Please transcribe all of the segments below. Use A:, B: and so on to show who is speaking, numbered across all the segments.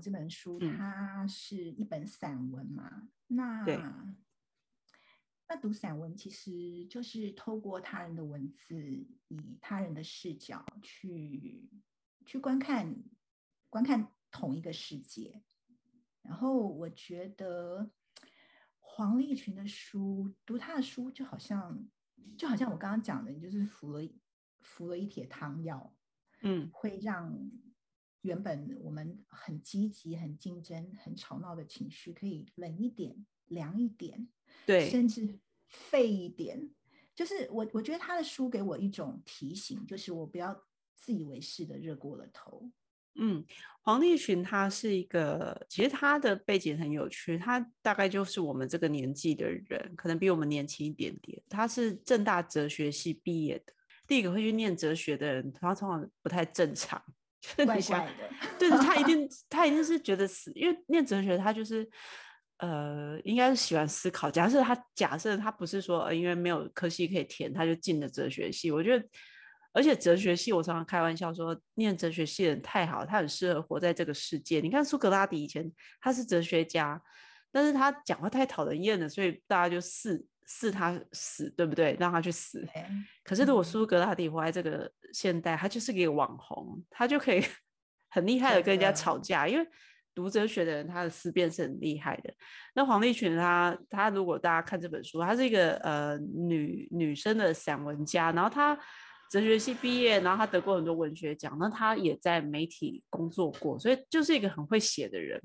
A: 这本书，它是一本散文嘛？那那读散文其实就是透过他人的文字，以他人的视角去去观看观看同一个世界。然后我觉得黄立群的书，读他的书就好像就好像我刚刚讲的，就是服了服了一帖汤药，
B: 嗯，
A: 会让原本我们很积极、很竞争、很吵闹的情绪可以冷一点、凉一点，
B: 对，
A: 甚至废一点。就是我我觉得他的书给我一种提醒，就是我不要自以为是的热过了头。
B: 嗯，黄立群他是一个，其实他的背景很有趣，他大概就是我们这个年纪的人，可能比我们年轻一点点。他是正大哲学系毕业的，第一个会去念哲学的人，他通常不太正常，
A: 怪怪的。
B: 对的，他一 定他一定是觉得死，因为念哲学他就是呃，应该是喜欢思考。假设他假设他不是说呃，因为没有科系可以填，他就进了哲学系，我觉得。而且哲学系，我常常开玩笑说，念哲学系的人太好，他很适合活在这个世界。你看苏格拉底以前他是哲学家，但是他讲话太讨人厌了，所以大家就誓誓他死，对不对？让他去死。可是如果苏格拉底活在这个现代，他就是个网红，他就可以 很厉害的跟人家吵架，因为读哲学的人他的思辨是很厉害的。那黄立群他他如果大家看这本书，他是一个呃女女生的散文家，然后他。哲学系毕业，然后他得过很多文学奖，那他也在媒体工作过，所以就是一个很会写的人。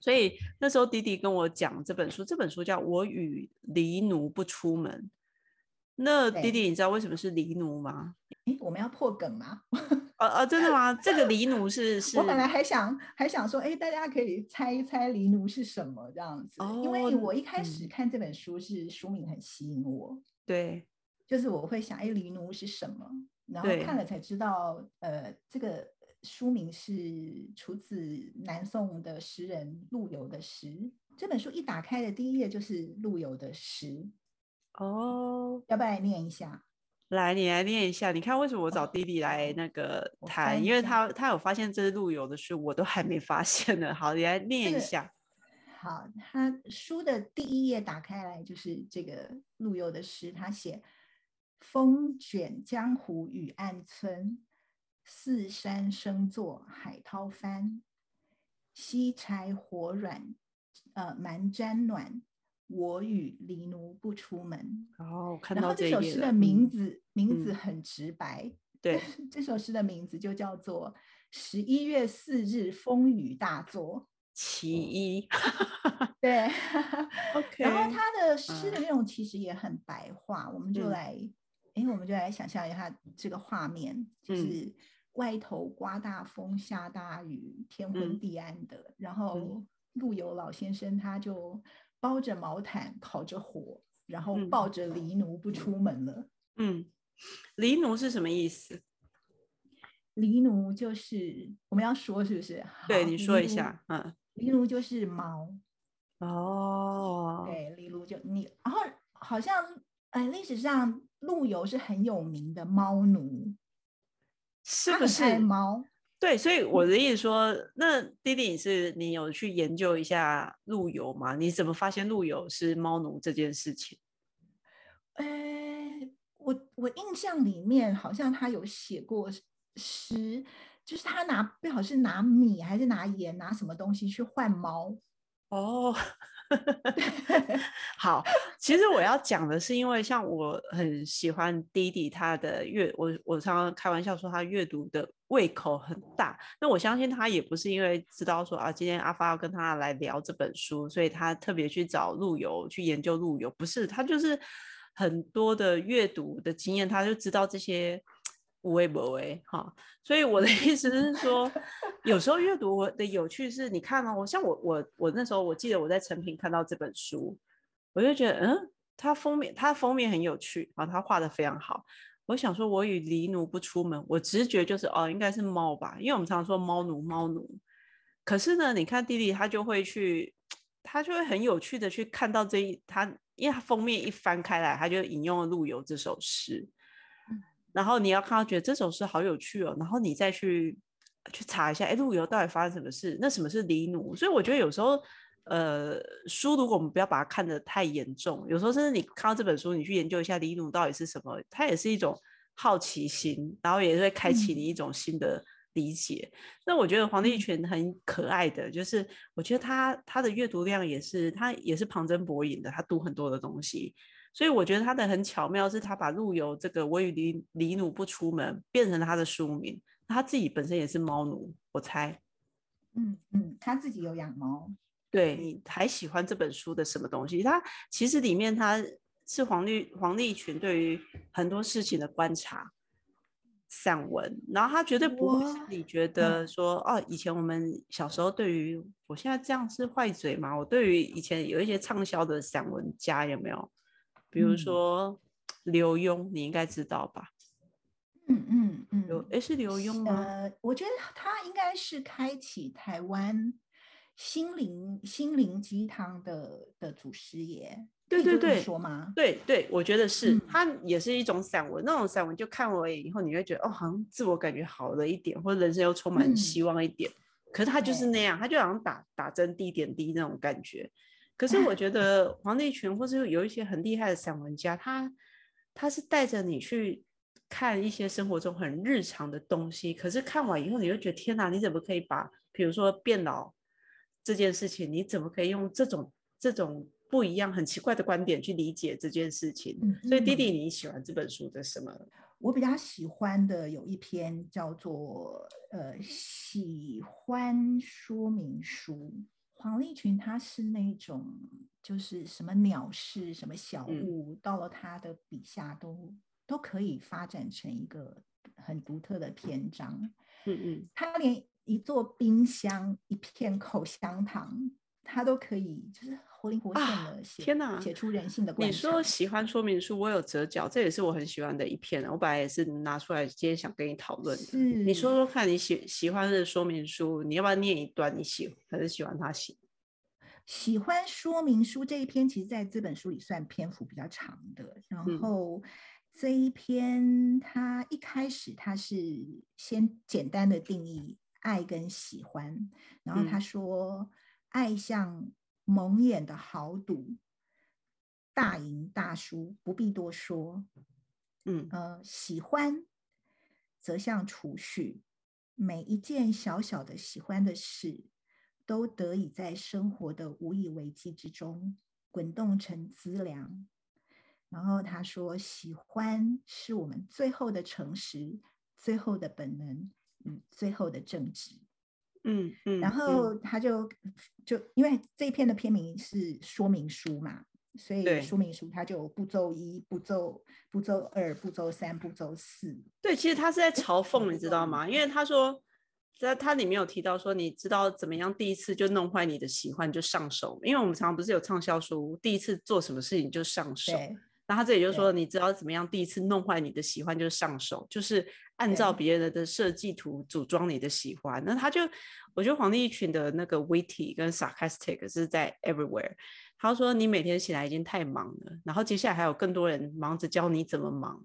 B: 所以那时候弟弟跟我讲这本书，这本书叫《我与黎奴不出门》。那弟弟，你知道为什么是黎奴吗？
A: 哎，我们要破梗吗？
B: 哦哦，真的吗？这个黎奴是是。
A: 我本来还想还想说，哎，大家可以猜一猜黎奴是什么这样子，因为我一开始看这本书是书名很吸引我。
B: 对。
A: 就是我会想，哎，黎奴是什么？然后看了才知道，呃，这个书名是出自南宋的诗人陆游的诗。这本书一打开的第一页就是陆游的诗。
B: 哦，
A: 要不要来念一下？
B: 来，你来念一下。你看，为什么我找弟弟来那个谈？因为他他有发现这是陆游的诗，我都还没发现呢。好，你来念一下。
A: 好，他书的第一页打开来就是这个陆游的诗，他写。风卷江湖雨暗村，四山生作海涛翻。西柴火软，呃蛮沾暖。我与黎奴不出门。
B: 哦，看到
A: 这首诗的名字，名字很直白。
B: 对，
A: 这首诗的名字就叫做《十一月四日风雨大作 》。
B: 其一，
A: 对。
B: OK。
A: 然后他的诗的内容其实也很白话，我们就来。哎，我们就来想象一下这个画面，就是外头刮大风、下大雨、天昏地暗的，然后陆游老先生他就包着毛毯、烤着火，然后抱着狸奴不出门了。
B: 嗯，黎奴是什么意思？
A: 狸奴就是我们要说是不是？
B: 对，你说一下。嗯，
A: 狸奴就是猫。
B: 哦，
A: 对，狸奴就你，然后好像。哎，历史上陆游是很有名的猫奴，
B: 是不是？
A: 猫
B: 对，所以我的意思说，那弟弟是你有去研究一下陆游吗？你怎么发现陆游是猫奴这件事情？
A: 哎，我我印象里面好像他有写过诗，就是他拿不好是拿米还是拿盐拿什么东西去换猫
B: 哦。好，其实我要讲的是，因为像我很喜欢弟弟他的阅，我我常常开玩笑说他阅读的胃口很大。那我相信他也不是因为知道说啊，今天阿发要跟他来聊这本书，所以他特别去找陆游去研究陆游，不是他就是很多的阅读的经验，他就知道这些。无为不为，哈，所以我的意思是说，有时候阅读的有趣是，你看哦，像我我我那时候我记得我在成品看到这本书，我就觉得，嗯，它封面它封面很有趣，然后它画的非常好。我想说，我与狸奴不出门，我直觉就是哦，应该是猫吧，因为我们常常说猫奴猫奴。可是呢，你看弟弟他就会去，他就会很有趣的去看到这一他，因为他封面一翻开来，他就引用了陆游这首诗。然后你要看到觉得这首诗好有趣哦，然后你再去去查一下，哎，陆游到底发生什么事？那什么是离奴？所以我觉得有时候，呃，书如果我们不要把它看得太严重，有时候甚至你看到这本书，你去研究一下离奴到底是什么，它也是一种好奇心，然后也会开启你一种新的理解。那我觉得黄帝泉很可爱的，就是我觉得他他的阅读量也是，他也是旁征博引的，他读很多的东西。所以我觉得他的很巧妙，是他把陆游这个“我与李李奴不出门”变成他的书名。他自己本身也是猫奴，我猜。
A: 嗯嗯，他自己有养猫。
B: 对，你还喜欢这本书的什么东西？他其实里面他是黄立黄立群对于很多事情的观察散文，然后他绝对不会是你觉得说哦，以前我们小时候对于我现在这样是坏嘴吗？我对于以前有一些畅销的散文家有没有？比如说刘墉，你应该知道吧？
A: 嗯嗯嗯，
B: 刘哎是刘墉吗？
A: 呃，我觉得他应该是开启台湾心灵心灵鸡汤的的祖师爷。
B: 对对对，
A: 说吗？
B: 对对，我觉得是他也是一种散文，那种散文就看完以后，你会觉得哦，好像自我感觉好了一点，或者人生又充满希望一点。可是他就是那样，他就好像打打针滴点滴那种感觉。可是我觉得黄立群或是有一些很厉害的散文家，他他是带着你去看一些生活中很日常的东西。可是看完以后，你就觉得天哪，你怎么可以把比如说变老这件事情，你怎么可以用这种这种不一样、很奇怪的观点去理解这件事情？所以弟弟，你喜欢这本书的什么？
A: 我比较喜欢的有一篇叫做呃喜欢说明书。黄立群他是那种，就是什么鸟事、什么小物，到了他的笔下都都可以发展成一个很独特的篇章。
B: 嗯嗯，
A: 他连一座冰箱、一片口香糖，他都可以，就是。活灵活现的写，
B: 天哪，
A: 写出人性的。
B: 你说喜欢说明书，我有折角，这也是我很喜欢的一篇。我本来也是拿出来今天想跟你讨论的。你说说看你喜喜欢的说明书，你要不要念一段？你喜还是喜欢他写？
A: 喜欢说明书这一篇，其实在这本书里算篇幅比较长的。然后这一篇，他一开始他是先简单的定义爱跟喜欢，然后他说爱像。蒙眼的豪赌，大赢大输不必多说。
B: 嗯
A: 呃，喜欢则像储蓄，每一件小小的喜欢的事，都得以在生活的无以为继之中滚动成资粮。然后他说，喜欢是我们最后的诚实，最后的本能嗯最后的正直。
B: 嗯嗯，
A: 然后他就就因为这一篇的片名是说明书嘛，所以说明书它就步骤一、步骤步骤二、步骤三、步骤四。
B: 对，其实他是在嘲讽，你知道吗？因为他说在他里面有提到说，你知道怎么样第一次就弄坏你的喜欢就上手？因为我们常常不是有畅销书，第一次做什么事情就上手。那他这里就说，你知道怎么样第一次弄坏你的喜欢就是上手，就是按照别人的设计图组装你的喜欢。那他就，我觉得黄立群的那个 witty 跟 sarcastic 是在 everywhere。他说你每天起来已经太忙了，然后接下来还有更多人忙着教你怎么忙，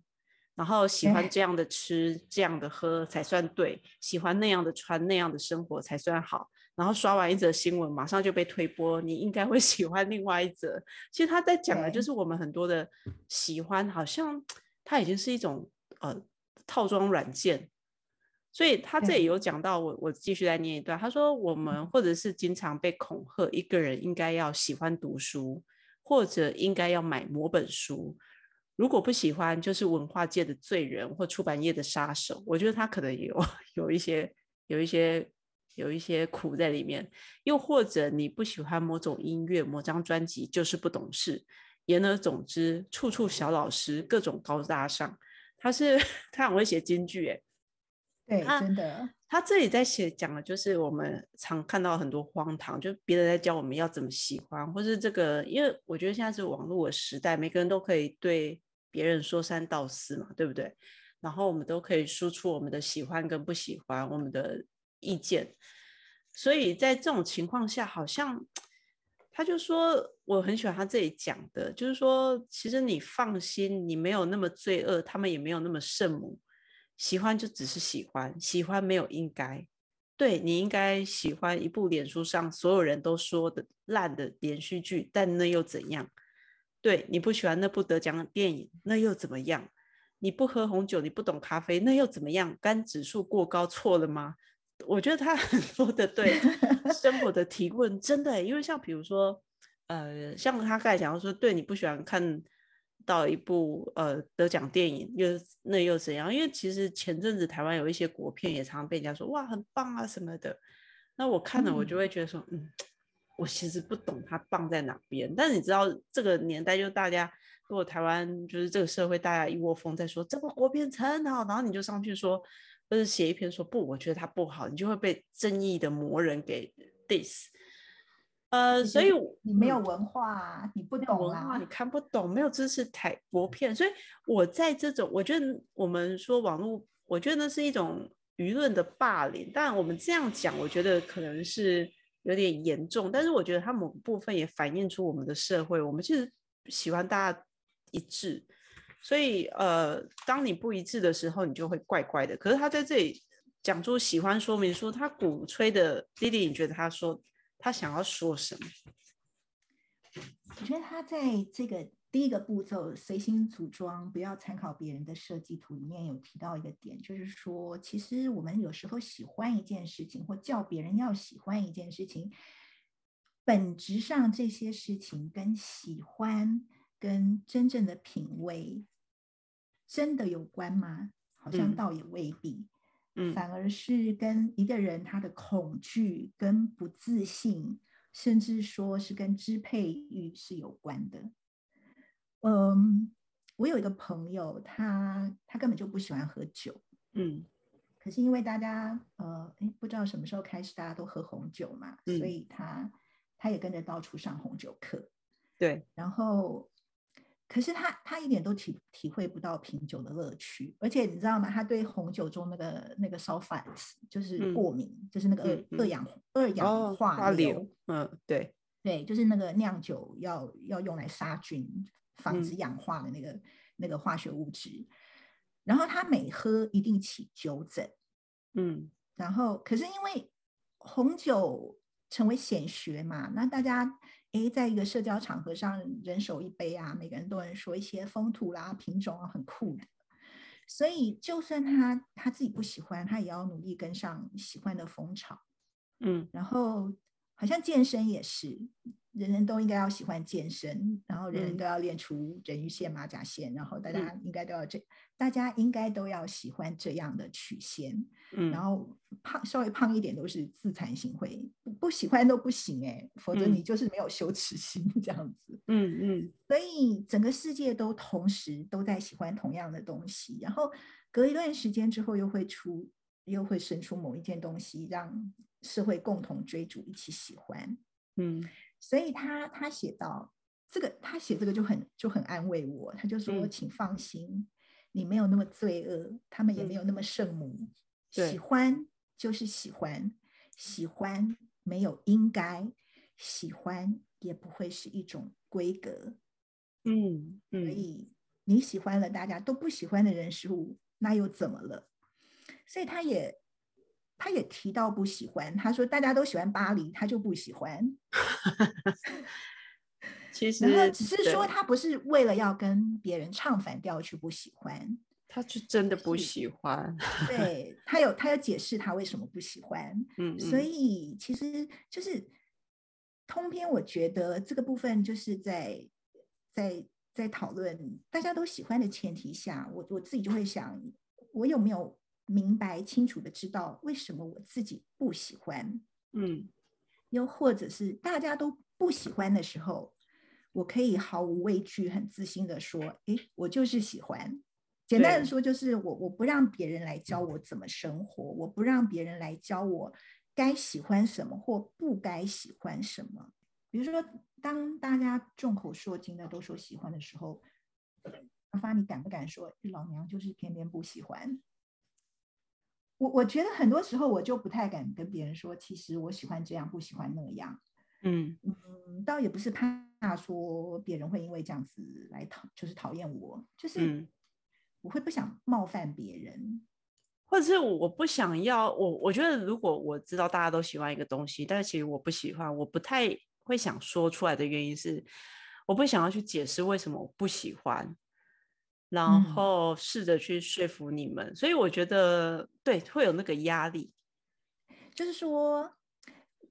B: 然后喜欢这样的吃这样的喝才算对，喜欢那样的穿那样的生活才算好。然后刷完一则新闻，马上就被推播。你应该会 喜欢另外一则。其实他在讲的就是我们很多的喜欢，好像它已经是一种呃套装软件。所以他这里有讲到，我我继续再念一段。他说，我们或者是经常被恐吓，一个人应该要喜欢读书，或者应该要买某本书。如果不喜欢，就是文化界的罪人或出版业的杀手。我觉得他可能有 有一些有一些。有一些苦在里面，又或者你不喜欢某种音乐、某张专辑，就是不懂事。言而总之，处处小老师，各种高大上。他是 他很会写京剧，哎，
A: 对，真的。
B: 他这里在写讲的就是我们常看到很多荒唐，就别人在教我们要怎么喜欢，或是这个，因为我觉得现在是网络的时代，每个人都可以对别人说三道四嘛，对不对？然后我们都可以输出我们的喜欢跟不喜欢，我们的。意见，所以在这种情况下，好像他就说我很喜欢他这里讲的，就是说，其实你放心，你没有那么罪恶，他们也没有那么圣母，喜欢就只是喜欢，喜欢没有应该，对你应该喜欢一部脸书上所有人都说的烂的连续剧，但那又怎样？对你不喜欢那部得奖的电影，那又怎么样？你不喝红酒，你不懂咖啡，那又怎么样？肝指数过高错了吗？我觉得他很 多的对 生活的提问，真的，因为像比如说，呃，像他刚才讲说，对你不喜欢看到一部呃得奖电影，又那又怎样？因为其实前阵子台湾有一些国片也常常被人家说哇很棒啊什么的，那我看了我就会觉得说，嗯，我其实不懂它棒在哪边。但是你知道这个年代就大家如果台湾就是这个社会大家一窝蜂在说这部国片很好，然后你就上去说。或者写一篇说不，我觉得他不好，你就会被正义的魔人给 diss。呃，所以
A: 你没有文化，你不懂
B: 啊，你看不懂，没有知识台国片。所以我在这种，我觉得我们说网络，我觉得那是一种舆论的霸凌。但我们这样讲，我觉得可能是有点严重。但是我觉得它某部分也反映出我们的社会，我们其实喜欢大家一致。所以，呃，当你不一致的时候，你就会怪怪的。可是他在这里讲出喜欢说明书，他鼓吹的弟弟，你觉得他说他想要说什么？
A: 我觉得他在这个第一个步骤随心组装，不要参考别人的设计图里面有提到一个点，就是说，其实我们有时候喜欢一件事情，或叫别人要喜欢一件事情，本质上这些事情跟喜欢、跟真正的品味。真的有关吗？好像倒也未必，嗯，反而是跟一个人他的恐惧、跟不自信，甚至说是跟支配欲是有关的。嗯，我有一个朋友，他他根本就不喜欢喝酒，嗯，可是因为大家呃，哎，不知道什么时候开始大家都喝红酒嘛，所以他他也跟着到处上红酒课，
B: 对，
A: 然后。可是他他一点都体体会不到品酒的乐趣，而且你知道吗？他对红酒中那个那个 sulfites 就是过敏，就是那个二二氧二氧化硫。
B: 嗯，对
A: 对，就是那个酿酒要要用来杀菌、防止氧化的那个那个化学物质。然后他每喝一定起酒疹。嗯，然后可是因为红酒成为显学嘛，那大家。哎，在一个社交场合上，人手一杯啊，每个人都能说一些风土啦、品种啊，很酷的。所以，就算他他自己不喜欢，他也要努力跟上喜欢的风潮。嗯，然后好像健身也是。人人都应该要喜欢健身，然后人人都要练出人鱼线、马甲线，然后大家应该都要这，大家应该都要喜欢这样的曲线。嗯，然后胖稍微胖一点都是自惭形秽，不喜欢都不行哎，否则你就是没有羞耻心这样子。嗯嗯，所以整个世界都同时都在喜欢同样的东西，然后隔一段时间之后又会出，又会生出某一件东西，让社会共同追逐，一起喜欢。嗯。所以他他写到这个，他写这个就很就很安慰我。他就说：“请放心，你没有那么罪恶，他们也没有那么圣母。喜欢就是喜欢，喜欢没有应该，喜欢也不会是一种规格。嗯嗯，所以你喜欢了大家都不喜欢的人事物，那又怎么了？所以他也。”他也提到不喜欢，他说大家都喜欢巴黎，他就不喜欢。
B: 其实，
A: 只是说他不是为了要跟别人唱反调去不喜欢，
B: 他是真的不喜欢。
A: 对他有他有解释他为什么不喜欢。嗯，所以其实就是通篇，我觉得这个部分就是在在在讨论大家都喜欢的前提下，我我自己就会想，我有没有？明白清楚的知道为什么我自己不喜欢，嗯，又或者是大家都不喜欢的时候，我可以毫无畏惧、很自信的说：“诶，我就是喜欢。”简单的说，就是我我不让别人来教我怎么生活，我不让别人来教我该喜欢什么或不该喜欢什么。比如说，当大家众口铄金的都说喜欢的时候，阿发，你敢不敢说老娘就是偏偏不喜欢？我我觉得很多时候我就不太敢跟别人说，其实我喜欢这样，不喜欢那样。嗯嗯，倒也不是怕说别人会因为这样子来讨，就是讨厌我，就是我会不想冒犯别人。
B: 或者是我不想要我，我觉得如果我知道大家都喜欢一个东西，但是其实我不喜欢，我不太会想说出来的原因是，我不想要去解释为什么我不喜欢，然后试着去说服你们，所以我觉得对会有那个压力，
A: 就是说。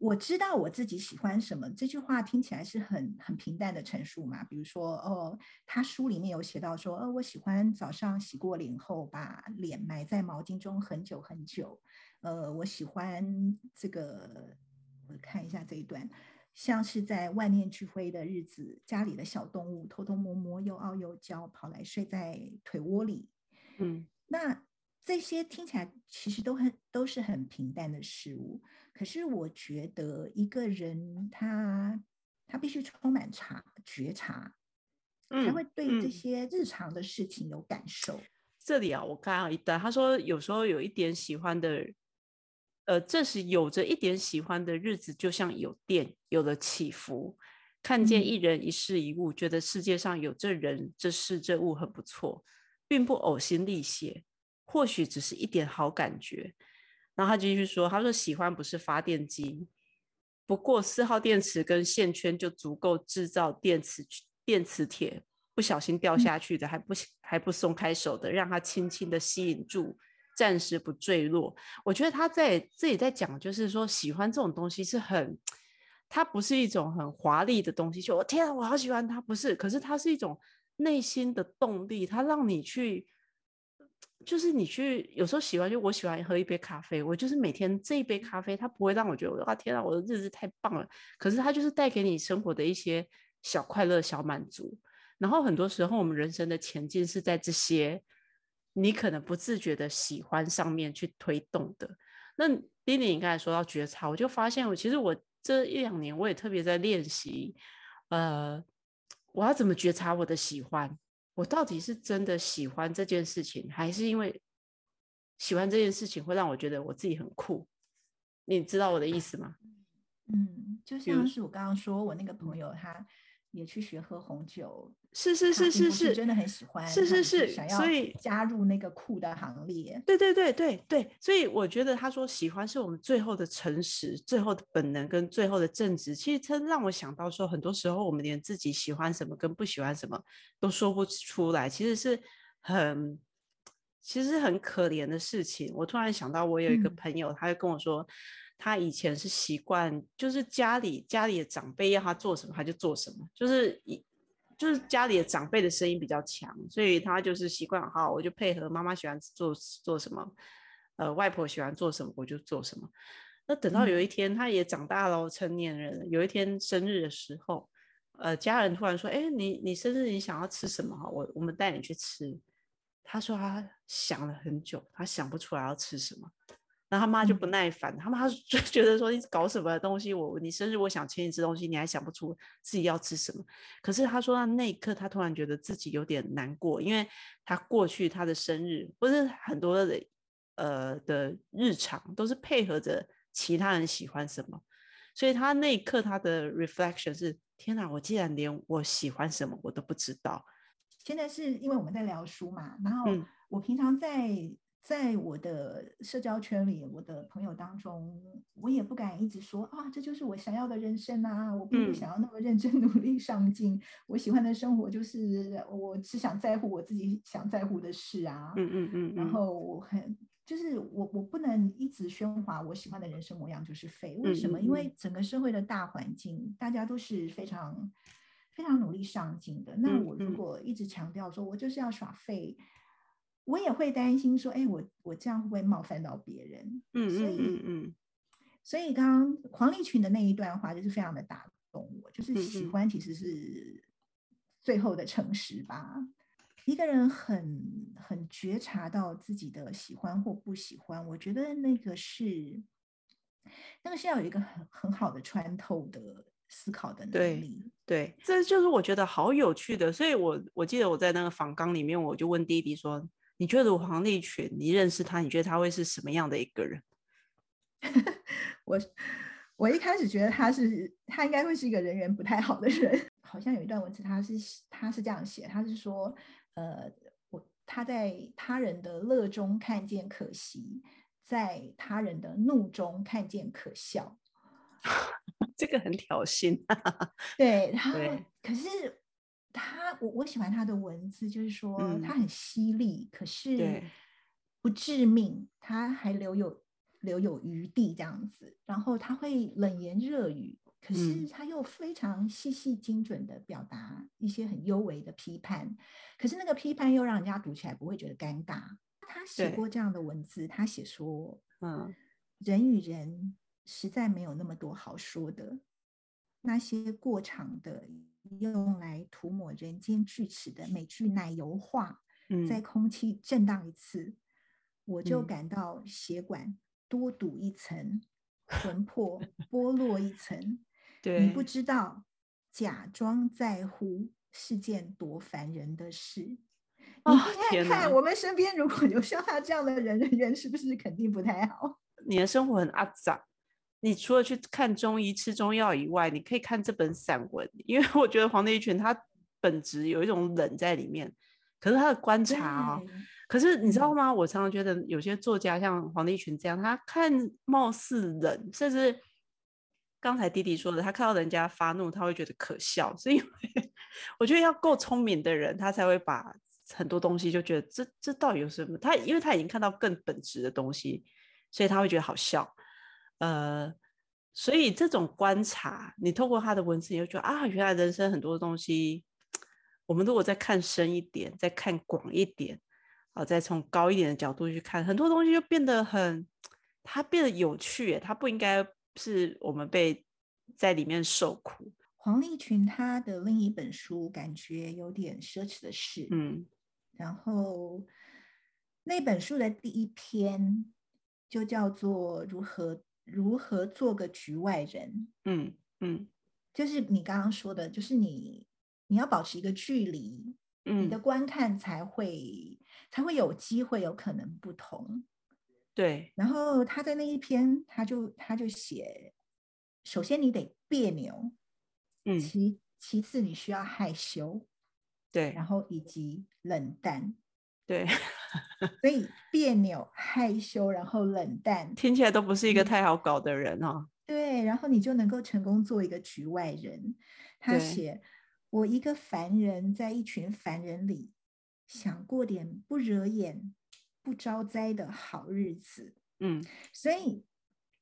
A: 我知道我自己喜欢什么，这句话听起来是很很平淡的陈述嘛。比如说，哦，他书里面有写到说，呃，我喜欢早上洗过脸后把脸埋在毛巾中很久很久。呃，我喜欢这个，我看一下这一段，像是在万念俱灰的日子，家里的小动物偷偷摸摸又傲又娇，跑来睡在腿窝里。
B: 嗯，
A: 那这些听起来其实都很都是很平淡的事物。可是我觉得一个人他他必须充满察觉察，才会对这些日常的事情有感受。
B: 这里啊，我看到一段，他说有时候有一点喜欢的，呃，这时有着一点喜欢的日子，就像有电有了起伏，看见一人一事一物，觉得世界上有这人这事这物很不错，并不呕心沥血，或许只是一点好感觉。然后他继续说：“他说喜欢不是发电机，不过四号电池跟线圈就足够制造电磁电磁铁，不小心掉下去的还不还不松开手的，让它轻轻的吸引住，暂时不坠落。我觉得他在这里在讲，就是说喜欢这种东西是很，它不是一种很华丽的东西。就我天啊，我好喜欢它，不是，可是它是一种内心的动力，它让你去。”就是你去有时候喜欢，就我喜欢喝一杯咖啡，我就是每天这一杯咖啡，它不会让我觉得哇天啊，我的日子太棒了。可是它就是带给你生活的一些小快乐、小满足。然后很多时候我们人生的前进是在这些你可能不自觉的喜欢上面去推动的。那丁丁你刚才说到觉察，我就发现我其实我这一两年我也特别在练习，呃，我要怎么觉察我的喜欢。我到底是真的喜欢这件事情，还是因为喜欢这件事情会让我觉得我自己很酷？你知道我的意思吗？
A: 嗯，就像是我刚刚说，我那个朋友他。也去学喝红酒，
B: 是是是是是，
A: 真的很喜欢，
B: 是是是，
A: 想要
B: 所以
A: 加入那个酷的行列。
B: 对对对对对，所以我觉得他说喜欢是我们最后的诚实、最后的本能跟最后的正直。其实真让我想到说，很多时候我们连自己喜欢什么跟不喜欢什么都说不出来，其实是很其实很可怜的事情。我突然想到，我有一个朋友，他就跟我说。他以前是习惯，就是家里家里的长辈要他做什么，他就做什么，就是一就是家里的长辈的声音比较强，所以他就是习惯好，我就配合妈妈喜欢做做什么，呃，外婆喜欢做什么，我就做什么。那等到有一天他也长大了，成年人，有一天生日的时候，呃，家人突然说：“哎，你你生日你想要吃什么？我我们带你去吃。”他说他想了很久，他想不出来要吃什么。然后他妈就不耐烦，他妈就觉得说你搞什么东西？我你生日我想请你吃东西，你还想不出自己要吃什么？可是他说那一刻他突然觉得自己有点难过，因为他过去他的生日或是很多的呃的日常都是配合着其他人喜欢什么，所以他那一刻他的 reflection 是：天哪，我竟然连我喜欢什么我都不知道。
A: 现在是因为我们在聊书嘛，然后我平常在。在我的社交圈里，我的朋友当中，我也不敢一直说啊，这就是我想要的人生啊！我并不想要那么认真 努力上进。我喜欢的生活就是，我只想在乎我自己想在乎的事啊。
B: 嗯嗯嗯。
A: 然后我很就是我我不能一直喧哗我喜欢的人生模样就是废。为什么？因为整个社会的大环境，大家都是非常非常努力上进的。那我如果一直强调说我就是要耍废。我也会担心说，哎，我我这样会不会冒犯到别人？
B: 嗯
A: 嗯
B: 嗯嗯。
A: 所以刚刚黄立群的那一段话就是非常的打动我，就是喜欢其实是最后的诚实吧。一个人很很觉察到自己的喜欢或不喜欢，我觉得那个是那个是要有一个很很好的穿透的思考的能
B: 力。对，这就是我觉得好有趣的。所以我我记得我在那个访纲里面，我就问弟弟说。你觉得黄立群，你认识他，你觉得他会是什么样的一个人？
A: 我我一开始觉得他是，他应该会是一个人缘不太好的人。好像有一段文字，他是他是这样写，他是说，呃，我他在他人的乐中看见可惜，在他人的怒中看见可笑。
B: 这个很挑衅。
A: 对，然后可是他，我我喜欢他的文字，就是说他很犀利，可是不致命，他还留有留有余地这样子。然后他会冷言热语，可是他又非常细细精准的表达一些很幽微的批判，可是那个批判又让人家读起来不会觉得尴尬。他写过这样的文字，他写说，嗯，人与人。实在没有那么多好说的，那些过场的、用来涂抹人间锯齿的美句奶油话，在空气震荡一次，我就感到血管多堵一层，魂魄剥落一层。对你不知道，假装在乎是件多烦人的事。你看看我们身边如果有像他这样的人，人是不是肯定不太好？
B: 你的生活很阿杂。你除了去看中医、吃中药以外，你可以看这本散文，因为我觉得黄帝群他本质有一种冷在里面，可是他的观察哦，可是你知道吗？我常常觉得有些作家像黄立群这样，他看貌似冷，甚至刚才弟弟说的，他看到人家发怒，他会觉得可笑，是因为我觉得要够聪明的人，他才会把很多东西就觉得这这到底有什么？他因为他已经看到更本质的东西，所以他会觉得好笑。呃，所以这种观察，你透过他的文字，你就觉得啊，原来人生很多东西，我们如果再看深一点，再看广一点，啊，再从高一点的角度去看，很多东西就变得很，它变得有趣。它不应该是我们被在里面受苦。
A: 黄立群他的另一本书，感觉有点奢侈的事，嗯，然后那本书的第一篇就叫做如何。如何做个局外人？嗯嗯，就是你刚刚说的，就是你你要保持一个距离，你的观看才会才会有机会，有可能不同。
B: 对。
A: 然后他在那一篇，他就他就写，首先你得别扭，嗯，其其次你需要害羞，
B: 对，
A: 然后以及冷淡。
B: 对，
A: 所以别扭、害羞，然后冷淡，
B: 听起来都不是一个太好搞的人哦。
A: 对，然后你就能够成功做一个局外人。他写：“我一个凡人，在一群凡人里，想过点不惹眼、不招灾的好日子。”嗯，所以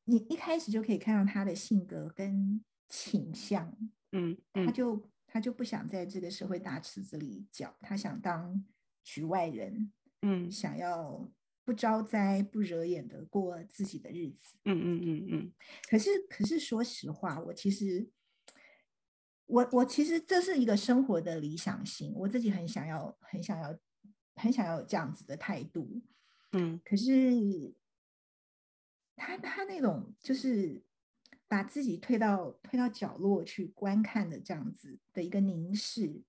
A: 你一开始就可以看到他的性格跟倾向。嗯，他就他就不想在这个社会大池子里搅，他想当。局外人，嗯，想要不招灾、不惹眼的过自己的日子，嗯嗯嗯嗯。可是，可是，说实话，我其实，我我其实这是一个生活的理想型，我自己很想要，很想要，很想要有这样子的态度，嗯。可是，他他那种就是把自己推到推到角落去观看的这样子的一个凝视。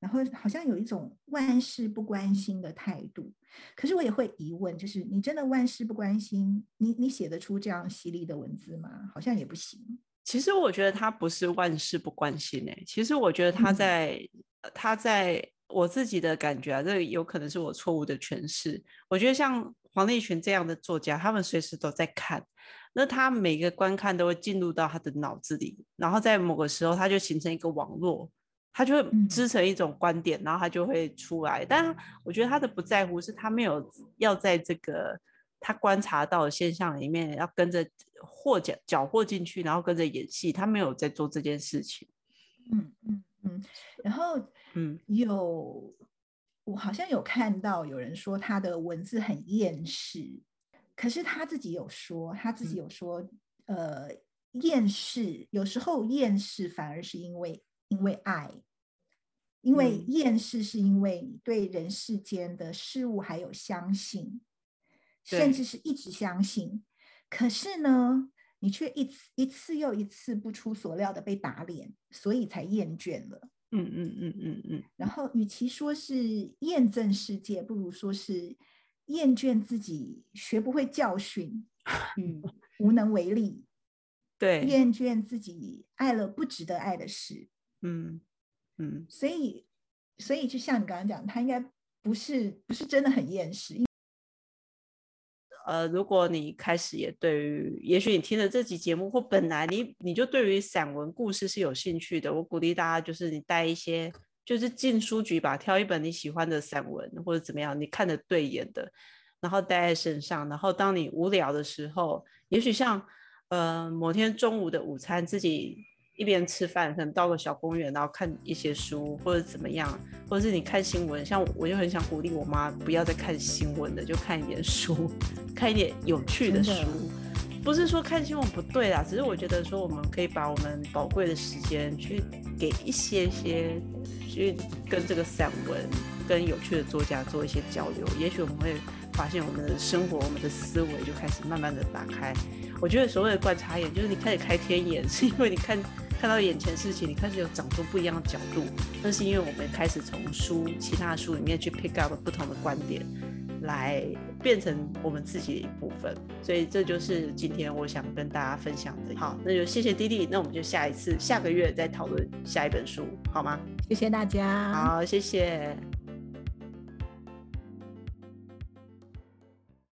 A: 然后好像有一种万事不关心的态度，可是我也会疑问，就是你真的万事不关心，你你写得出这样犀利的文字吗？好像也不行。
B: 其实我觉得他不是万事不关心诶，其实我觉得他在他在我自己的感觉啊，这有可能是我错误的诠释。我觉得像黄立群这样的作家，他们随时都在看，那他每个观看都会进入到他的脑子里，然后在某个时候他就形成一个网络。他就会支成一种观点，然后他就会出来。但我觉得他的不在乎是他没有要在这个他观察到的现象里面要跟着或搅搅和进去，然后跟着演戏。他没有在做这件事情。
A: 嗯嗯嗯。然后嗯，有我好像有看到有人说他的文字很厌世，可是他自己有说，他自己有说，呃，厌世有时候厌世反而是因为。因为爱，因为厌世，是因为你对人世间的事物还有相信，甚至是一直相信。可是呢，你却一次一次又一次不出所料的被打脸，所以才厌倦了。嗯嗯嗯嗯嗯。然后，与其说是验证世界，不如说是厌倦自己，学不会教训，嗯，无能为力。
B: 对，
A: 厌倦自己爱了不值得爱的事。
B: 嗯嗯，
A: 所以所以就像你刚刚讲，他应该不是不是真的很厌世。
B: 呃，如果你开始也对于，也许你听了这集节目，或本来你你就对于散文故事是有兴趣的，我鼓励大家就是你带一些，就是进书局吧，挑一本你喜欢的散文或者怎么样，你看的对眼的，然后带在身上，然后当你无聊的时候，也许像呃某天中午的午餐自己。一边吃饭，可能到个小公园，然后看一些书或者怎么样，或者是你看新闻。像我就很想鼓励我妈不要再看新闻了，就看一点书，看一点有趣的书。不是说看新闻不对啦，只是我觉得说我们可以把我们宝贵的时间去给一些些，去跟这个散文、跟有趣的作家做一些交流。也许我们会发现我们的生活、我们的思维就开始慢慢的打开。我觉得所谓的观察眼，就是你开始开天眼，是因为你看。看到眼前事情，你开始有长出不一样的角度，那是因为我们开始从书其他书里面去 pick up 不同的观点，来变成我们自己的一部分。所以这就是今天我想跟大家分享的。好，那就谢谢弟弟，那我们就下一次下个月再讨论下一本书，好吗？
A: 谢谢大家。
B: 好，谢谢。